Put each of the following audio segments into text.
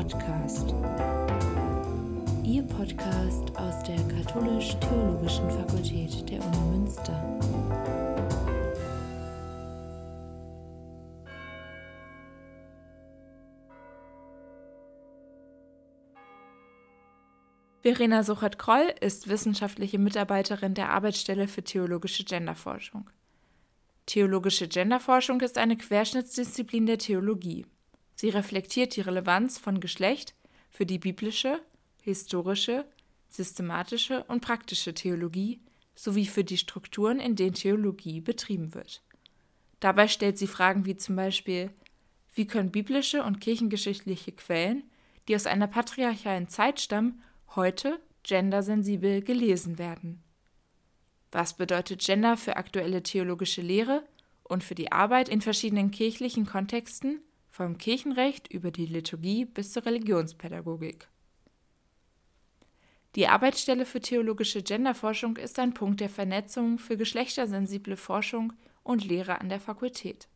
Podcast. Ihr Podcast aus der Katholisch-Theologischen Fakultät der Uni Münster. Verena Suchert-Kroll ist wissenschaftliche Mitarbeiterin der Arbeitsstelle für theologische Genderforschung. Theologische Genderforschung ist eine Querschnittsdisziplin der Theologie. Sie reflektiert die Relevanz von Geschlecht für die biblische, historische, systematische und praktische Theologie sowie für die Strukturen, in denen Theologie betrieben wird. Dabei stellt sie Fragen wie zum Beispiel, wie können biblische und kirchengeschichtliche Quellen, die aus einer patriarchalen Zeit stammen, heute gendersensibel gelesen werden? Was bedeutet Gender für aktuelle theologische Lehre und für die Arbeit in verschiedenen kirchlichen Kontexten vom Kirchenrecht über die Liturgie bis zur Religionspädagogik. Die Arbeitsstelle für theologische Genderforschung ist ein Punkt der Vernetzung für geschlechtersensible Forschung und Lehre an der Fakultät.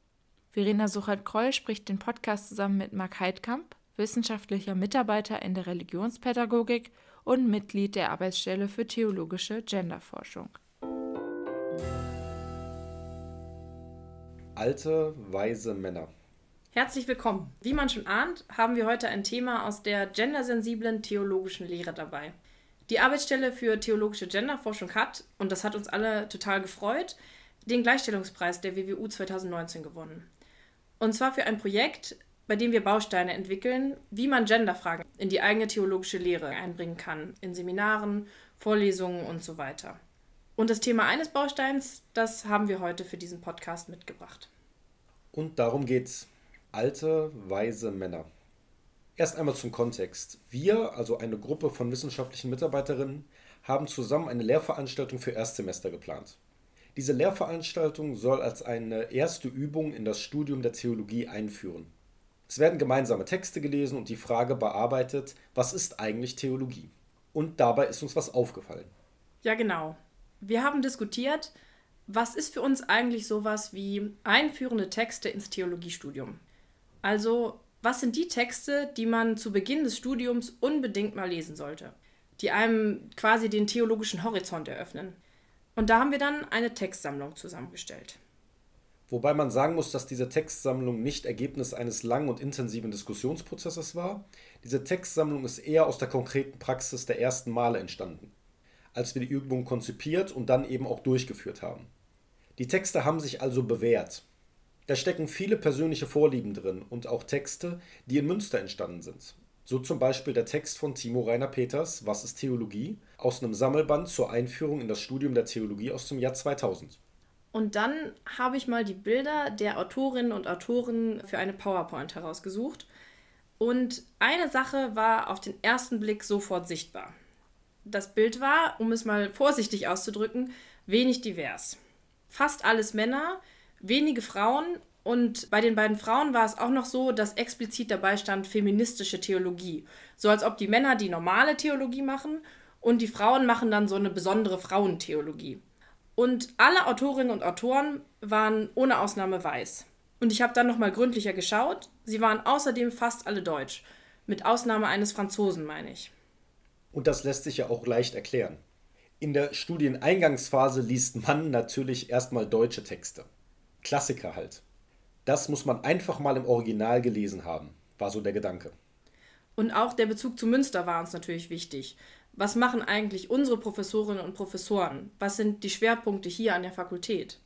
Verena Suchert-Kroll spricht den Podcast zusammen mit Marc Heidkamp, wissenschaftlicher Mitarbeiter in der Religionspädagogik und Mitglied der Arbeitsstelle für theologische Genderforschung. Alte, weise Männer. Herzlich willkommen. Wie man schon ahnt, haben wir heute ein Thema aus der gendersensiblen theologischen Lehre dabei. Die Arbeitsstelle für theologische Genderforschung hat, und das hat uns alle total gefreut, den Gleichstellungspreis der WWU 2019 gewonnen. Und zwar für ein Projekt, bei dem wir Bausteine entwickeln, wie man Genderfragen in die eigene theologische Lehre einbringen kann, in Seminaren, Vorlesungen und so weiter. Und das Thema eines Bausteins, das haben wir heute für diesen Podcast mitgebracht. Und darum geht's alte, weise Männer. Erst einmal zum Kontext. Wir, also eine Gruppe von wissenschaftlichen Mitarbeiterinnen, haben zusammen eine Lehrveranstaltung für Erstsemester geplant. Diese Lehrveranstaltung soll als eine erste Übung in das Studium der Theologie einführen. Es werden gemeinsame Texte gelesen und die Frage bearbeitet, was ist eigentlich Theologie? Und dabei ist uns was aufgefallen. Ja, genau. Wir haben diskutiert, was ist für uns eigentlich sowas wie einführende Texte ins Theologiestudium? Also, was sind die Texte, die man zu Beginn des Studiums unbedingt mal lesen sollte, die einem quasi den theologischen Horizont eröffnen? Und da haben wir dann eine Textsammlung zusammengestellt. Wobei man sagen muss, dass diese Textsammlung nicht Ergebnis eines langen und intensiven Diskussionsprozesses war. Diese Textsammlung ist eher aus der konkreten Praxis der ersten Male entstanden, als wir die Übung konzipiert und dann eben auch durchgeführt haben. Die Texte haben sich also bewährt. Da stecken viele persönliche Vorlieben drin und auch Texte, die in Münster entstanden sind. So zum Beispiel der Text von Timo Rainer Peters, Was ist Theologie? aus einem Sammelband zur Einführung in das Studium der Theologie aus dem Jahr 2000. Und dann habe ich mal die Bilder der Autorinnen und Autoren für eine PowerPoint herausgesucht. Und eine Sache war auf den ersten Blick sofort sichtbar. Das Bild war, um es mal vorsichtig auszudrücken, wenig divers. Fast alles Männer, wenige Frauen und bei den beiden Frauen war es auch noch so, dass explizit dabei stand feministische Theologie. So als ob die Männer die normale Theologie machen und die Frauen machen dann so eine besondere Frauentheologie. Und alle Autorinnen und Autoren waren ohne Ausnahme weiß. Und ich habe dann nochmal gründlicher geschaut. Sie waren außerdem fast alle deutsch. Mit Ausnahme eines Franzosen, meine ich. Und das lässt sich ja auch leicht erklären. In der Studieneingangsphase liest man natürlich erstmal deutsche Texte. Klassiker halt. Das muss man einfach mal im Original gelesen haben, war so der Gedanke. Und auch der Bezug zu Münster war uns natürlich wichtig. Was machen eigentlich unsere Professorinnen und Professoren? Was sind die Schwerpunkte hier an der Fakultät?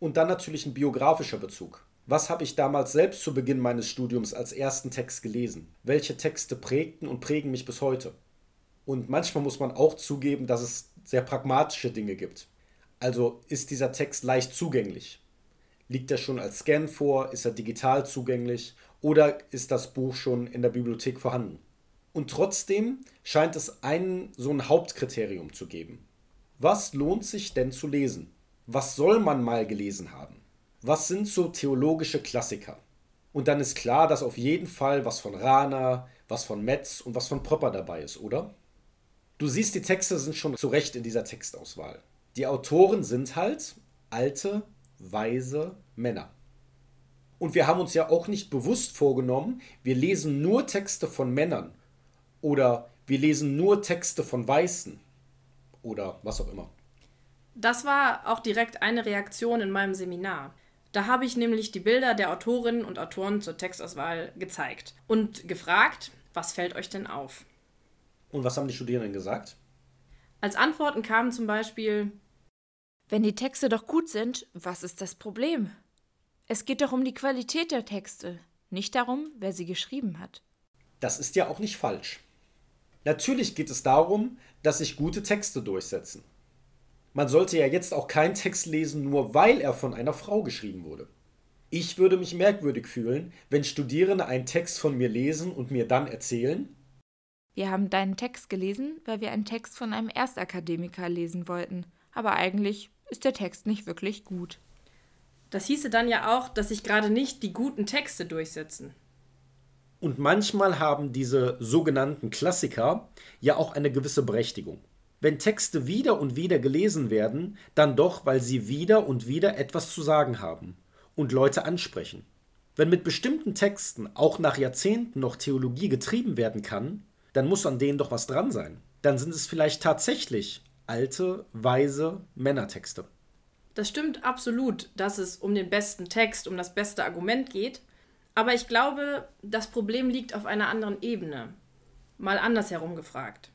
Und dann natürlich ein biografischer Bezug. Was habe ich damals selbst zu Beginn meines Studiums als ersten Text gelesen? Welche Texte prägten und prägen mich bis heute? Und manchmal muss man auch zugeben, dass es sehr pragmatische Dinge gibt. Also ist dieser Text leicht zugänglich? Liegt er schon als Scan vor? Ist er digital zugänglich? Oder ist das Buch schon in der Bibliothek vorhanden? Und trotzdem scheint es ein so ein Hauptkriterium zu geben. Was lohnt sich denn zu lesen? Was soll man mal gelesen haben? Was sind so theologische Klassiker? Und dann ist klar, dass auf jeden Fall was von Rana, was von Metz und was von Propper dabei ist, oder? Du siehst, die Texte sind schon zurecht in dieser Textauswahl. Die Autoren sind halt alte, weise Männer. Und wir haben uns ja auch nicht bewusst vorgenommen, wir lesen nur Texte von Männern oder wir lesen nur Texte von Weißen oder was auch immer. Das war auch direkt eine Reaktion in meinem Seminar. Da habe ich nämlich die Bilder der Autorinnen und Autoren zur Textauswahl gezeigt und gefragt, was fällt euch denn auf? Und was haben die Studierenden gesagt? Als Antworten kamen zum Beispiel, wenn die Texte doch gut sind, was ist das Problem? Es geht doch um die Qualität der Texte, nicht darum, wer sie geschrieben hat. Das ist ja auch nicht falsch. Natürlich geht es darum, dass sich gute Texte durchsetzen. Man sollte ja jetzt auch keinen Text lesen, nur weil er von einer Frau geschrieben wurde. Ich würde mich merkwürdig fühlen, wenn Studierende einen Text von mir lesen und mir dann erzählen, wir haben deinen Text gelesen, weil wir einen Text von einem Erstakademiker lesen wollten, aber eigentlich ist der Text nicht wirklich gut. Das hieße dann ja auch, dass sich gerade nicht die guten Texte durchsetzen. Und manchmal haben diese sogenannten Klassiker ja auch eine gewisse Berechtigung. Wenn Texte wieder und wieder gelesen werden, dann doch, weil sie wieder und wieder etwas zu sagen haben und Leute ansprechen. Wenn mit bestimmten Texten auch nach Jahrzehnten noch Theologie getrieben werden kann, dann muss an denen doch was dran sein. Dann sind es vielleicht tatsächlich alte, weise Männertexte. Das stimmt absolut, dass es um den besten Text, um das beste Argument geht. Aber ich glaube, das Problem liegt auf einer anderen Ebene. Mal andersherum gefragt.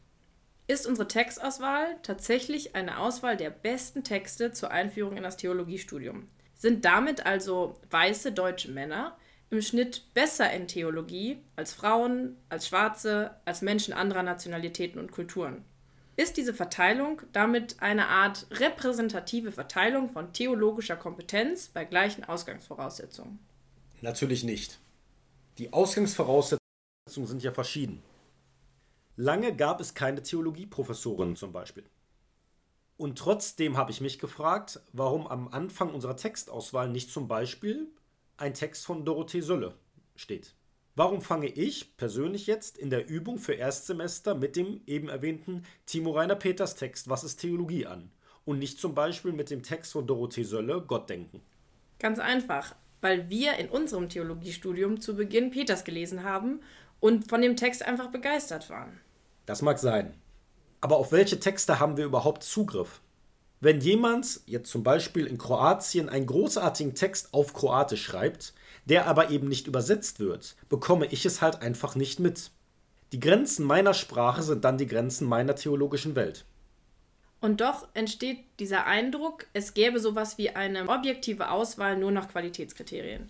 Ist unsere Textauswahl tatsächlich eine Auswahl der besten Texte zur Einführung in das Theologiestudium? Sind damit also weiße deutsche Männer im Schnitt besser in Theologie als Frauen, als Schwarze, als Menschen anderer Nationalitäten und Kulturen? Ist diese Verteilung damit eine Art repräsentative Verteilung von theologischer Kompetenz bei gleichen Ausgangsvoraussetzungen? Natürlich nicht. Die Ausgangsvoraussetzungen sind ja verschieden. Lange gab es keine Theologieprofessoren zum Beispiel. Und trotzdem habe ich mich gefragt, warum am Anfang unserer Textauswahl nicht zum Beispiel ein Text von Dorothee Sölle steht. Warum fange ich persönlich jetzt in der Übung für Erstsemester mit dem eben erwähnten Timo Rainer Peters Text Was ist Theologie an und nicht zum Beispiel mit dem Text von Dorothee Sölle Gott denken? Ganz einfach, weil wir in unserem Theologiestudium zu Beginn Peters gelesen haben und von dem Text einfach begeistert waren. Das mag sein. Aber auf welche Texte haben wir überhaupt Zugriff? Wenn jemand jetzt zum Beispiel in Kroatien einen großartigen Text auf Kroatisch schreibt, der aber eben nicht übersetzt wird, bekomme ich es halt einfach nicht mit. Die Grenzen meiner Sprache sind dann die Grenzen meiner theologischen Welt. Und doch entsteht dieser Eindruck, es gäbe sowas wie eine objektive Auswahl nur nach Qualitätskriterien,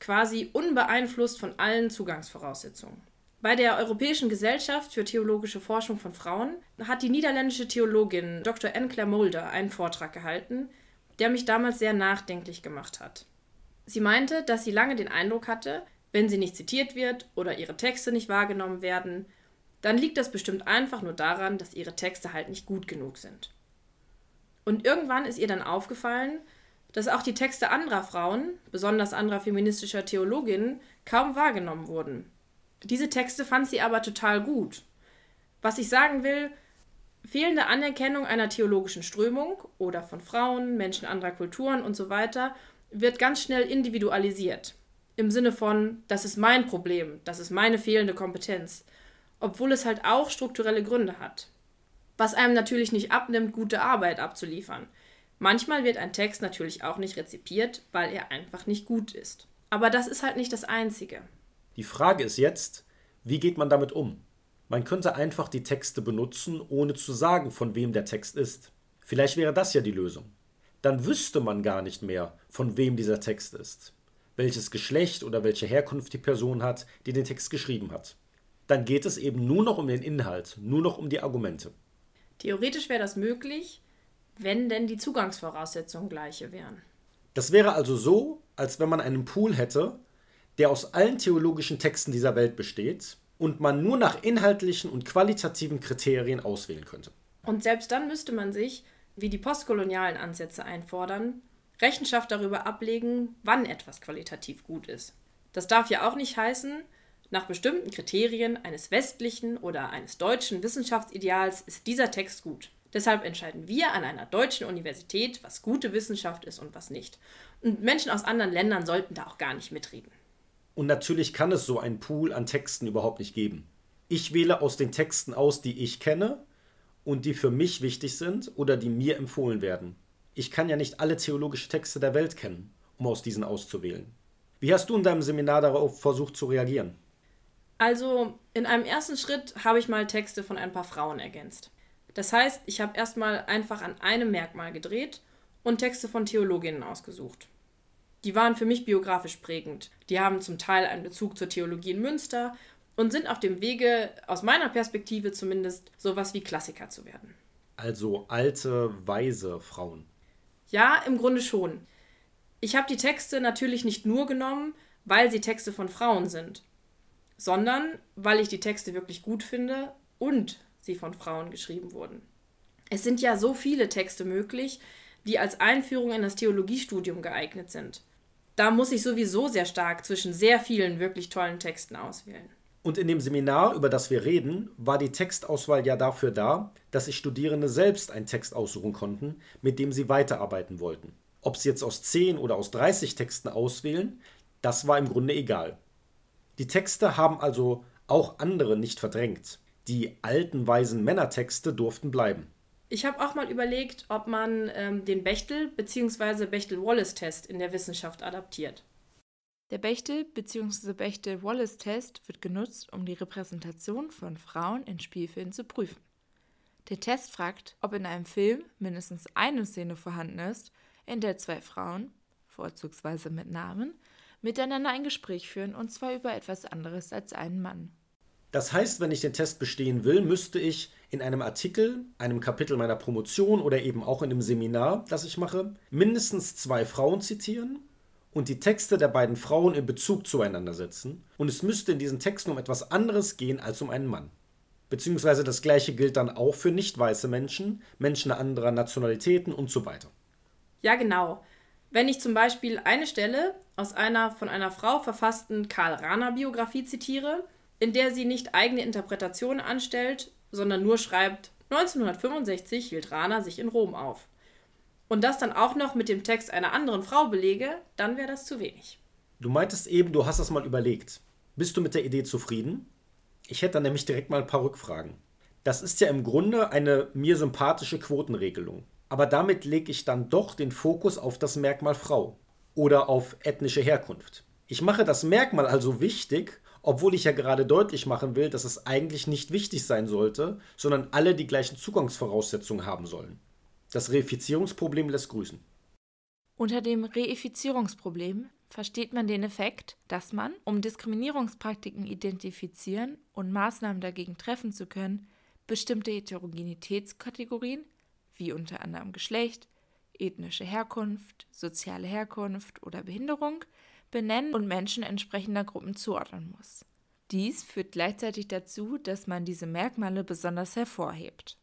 quasi unbeeinflusst von allen Zugangsvoraussetzungen. Bei der Europäischen Gesellschaft für theologische Forschung von Frauen hat die niederländische Theologin Dr. Anne Claire Mulder einen Vortrag gehalten, der mich damals sehr nachdenklich gemacht hat. Sie meinte, dass sie lange den Eindruck hatte, wenn sie nicht zitiert wird oder ihre Texte nicht wahrgenommen werden, dann liegt das bestimmt einfach nur daran, dass ihre Texte halt nicht gut genug sind. Und irgendwann ist ihr dann aufgefallen, dass auch die Texte anderer Frauen, besonders anderer feministischer Theologinnen, kaum wahrgenommen wurden. Diese Texte fand sie aber total gut. Was ich sagen will, fehlende Anerkennung einer theologischen Strömung oder von Frauen, Menschen anderer Kulturen und so weiter wird ganz schnell individualisiert. Im Sinne von, das ist mein Problem, das ist meine fehlende Kompetenz, obwohl es halt auch strukturelle Gründe hat. Was einem natürlich nicht abnimmt, gute Arbeit abzuliefern. Manchmal wird ein Text natürlich auch nicht rezipiert, weil er einfach nicht gut ist. Aber das ist halt nicht das Einzige. Die Frage ist jetzt, wie geht man damit um? Man könnte einfach die Texte benutzen, ohne zu sagen, von wem der Text ist. Vielleicht wäre das ja die Lösung dann wüsste man gar nicht mehr, von wem dieser Text ist, welches Geschlecht oder welche Herkunft die Person hat, die den Text geschrieben hat. Dann geht es eben nur noch um den Inhalt, nur noch um die Argumente. Theoretisch wäre das möglich, wenn denn die Zugangsvoraussetzungen gleiche wären. Das wäre also so, als wenn man einen Pool hätte, der aus allen theologischen Texten dieser Welt besteht und man nur nach inhaltlichen und qualitativen Kriterien auswählen könnte. Und selbst dann müsste man sich wie die postkolonialen Ansätze einfordern, Rechenschaft darüber ablegen, wann etwas qualitativ gut ist. Das darf ja auch nicht heißen, nach bestimmten Kriterien eines westlichen oder eines deutschen Wissenschaftsideals ist dieser Text gut. Deshalb entscheiden wir an einer deutschen Universität, was gute Wissenschaft ist und was nicht. Und Menschen aus anderen Ländern sollten da auch gar nicht mitreden. Und natürlich kann es so einen Pool an Texten überhaupt nicht geben. Ich wähle aus den Texten aus, die ich kenne und die für mich wichtig sind oder die mir empfohlen werden. Ich kann ja nicht alle theologischen Texte der Welt kennen, um aus diesen auszuwählen. Wie hast du in deinem Seminar darauf versucht zu reagieren? Also, in einem ersten Schritt habe ich mal Texte von ein paar Frauen ergänzt. Das heißt, ich habe erstmal einfach an einem Merkmal gedreht und Texte von Theologinnen ausgesucht. Die waren für mich biografisch prägend. Die haben zum Teil einen Bezug zur Theologie in Münster und sind auf dem Wege, aus meiner Perspektive zumindest, sowas wie Klassiker zu werden. Also alte, weise Frauen. Ja, im Grunde schon. Ich habe die Texte natürlich nicht nur genommen, weil sie Texte von Frauen sind, sondern weil ich die Texte wirklich gut finde und sie von Frauen geschrieben wurden. Es sind ja so viele Texte möglich, die als Einführung in das Theologiestudium geeignet sind. Da muss ich sowieso sehr stark zwischen sehr vielen wirklich tollen Texten auswählen. Und in dem Seminar, über das wir reden, war die Textauswahl ja dafür da, dass sich Studierende selbst einen Text aussuchen konnten, mit dem sie weiterarbeiten wollten. Ob sie jetzt aus 10 oder aus 30 Texten auswählen, das war im Grunde egal. Die Texte haben also auch andere nicht verdrängt. Die alten weisen Männertexte durften bleiben. Ich habe auch mal überlegt, ob man ähm, den Bechtel- bzw. Bechtel-Wallace-Test in der Wissenschaft adaptiert. Der Bechtel- bzw. Bechtel-Wallace-Test wird genutzt, um die Repräsentation von Frauen in Spielfilmen zu prüfen. Der Test fragt, ob in einem Film mindestens eine Szene vorhanden ist, in der zwei Frauen, vorzugsweise mit Namen, miteinander ein Gespräch führen und zwar über etwas anderes als einen Mann. Das heißt, wenn ich den Test bestehen will, müsste ich in einem Artikel, einem Kapitel meiner Promotion oder eben auch in dem Seminar, das ich mache, mindestens zwei Frauen zitieren und die Texte der beiden Frauen in Bezug zueinander setzen. Und es müsste in diesen Texten um etwas anderes gehen als um einen Mann. Beziehungsweise das gleiche gilt dann auch für nicht weiße Menschen, Menschen anderer Nationalitäten und so weiter. Ja, genau. Wenn ich zum Beispiel eine Stelle aus einer von einer Frau verfassten Karl Rahner Biografie zitiere, in der sie nicht eigene Interpretationen anstellt, sondern nur schreibt, 1965 hielt Rahner sich in Rom auf und das dann auch noch mit dem Text einer anderen Frau belege, dann wäre das zu wenig. Du meintest eben, du hast das mal überlegt. Bist du mit der Idee zufrieden? Ich hätte dann nämlich direkt mal ein paar Rückfragen. Das ist ja im Grunde eine mir sympathische Quotenregelung. Aber damit lege ich dann doch den Fokus auf das Merkmal Frau oder auf ethnische Herkunft. Ich mache das Merkmal also wichtig, obwohl ich ja gerade deutlich machen will, dass es eigentlich nicht wichtig sein sollte, sondern alle die gleichen Zugangsvoraussetzungen haben sollen. Das Reifizierungsproblem lässt grüßen. Unter dem Reifizierungsproblem versteht man den Effekt, dass man, um Diskriminierungspraktiken identifizieren und Maßnahmen dagegen treffen zu können, bestimmte Heterogenitätskategorien, wie unter anderem Geschlecht, ethnische Herkunft, soziale Herkunft oder Behinderung, benennen und Menschen entsprechender Gruppen zuordnen muss. Dies führt gleichzeitig dazu, dass man diese Merkmale besonders hervorhebt.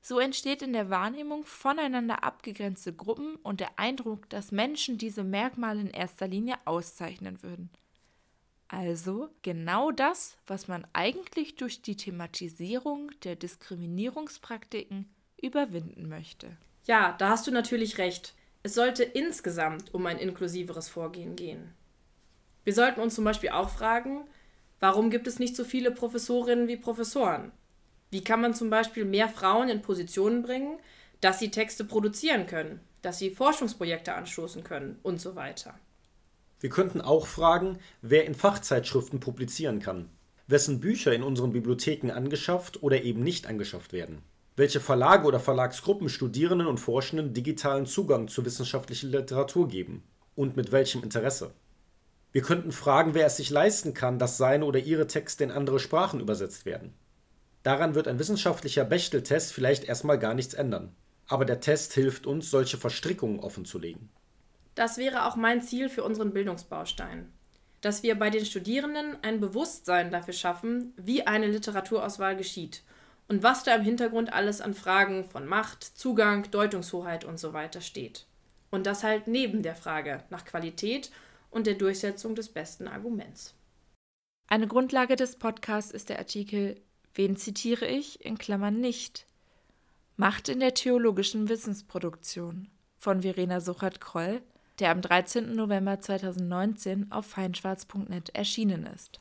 So entsteht in der Wahrnehmung voneinander abgegrenzte Gruppen und der Eindruck, dass Menschen diese Merkmale in erster Linie auszeichnen würden. Also genau das, was man eigentlich durch die Thematisierung der Diskriminierungspraktiken überwinden möchte. Ja, da hast du natürlich recht. Es sollte insgesamt um ein inklusiveres Vorgehen gehen. Wir sollten uns zum Beispiel auch fragen, warum gibt es nicht so viele Professorinnen wie Professoren? Wie kann man zum Beispiel mehr Frauen in Positionen bringen, dass sie Texte produzieren können, dass sie Forschungsprojekte anstoßen können und so weiter? Wir könnten auch fragen, wer in Fachzeitschriften publizieren kann, wessen Bücher in unseren Bibliotheken angeschafft oder eben nicht angeschafft werden, welche Verlage oder Verlagsgruppen Studierenden und Forschenden digitalen Zugang zu wissenschaftlicher Literatur geben und mit welchem Interesse. Wir könnten fragen, wer es sich leisten kann, dass seine oder ihre Texte in andere Sprachen übersetzt werden. Daran wird ein wissenschaftlicher Bechteltest vielleicht erstmal gar nichts ändern. Aber der Test hilft uns, solche Verstrickungen offenzulegen. Das wäre auch mein Ziel für unseren Bildungsbaustein. Dass wir bei den Studierenden ein Bewusstsein dafür schaffen, wie eine Literaturauswahl geschieht und was da im Hintergrund alles an Fragen von Macht, Zugang, Deutungshoheit und so weiter steht. Und das halt neben der Frage nach Qualität und der Durchsetzung des besten Arguments. Eine Grundlage des Podcasts ist der Artikel Wen zitiere ich? In Klammern nicht. Macht in der theologischen Wissensproduktion von Verena Suchert-Kroll, der am 13. November 2019 auf feinschwarz.net erschienen ist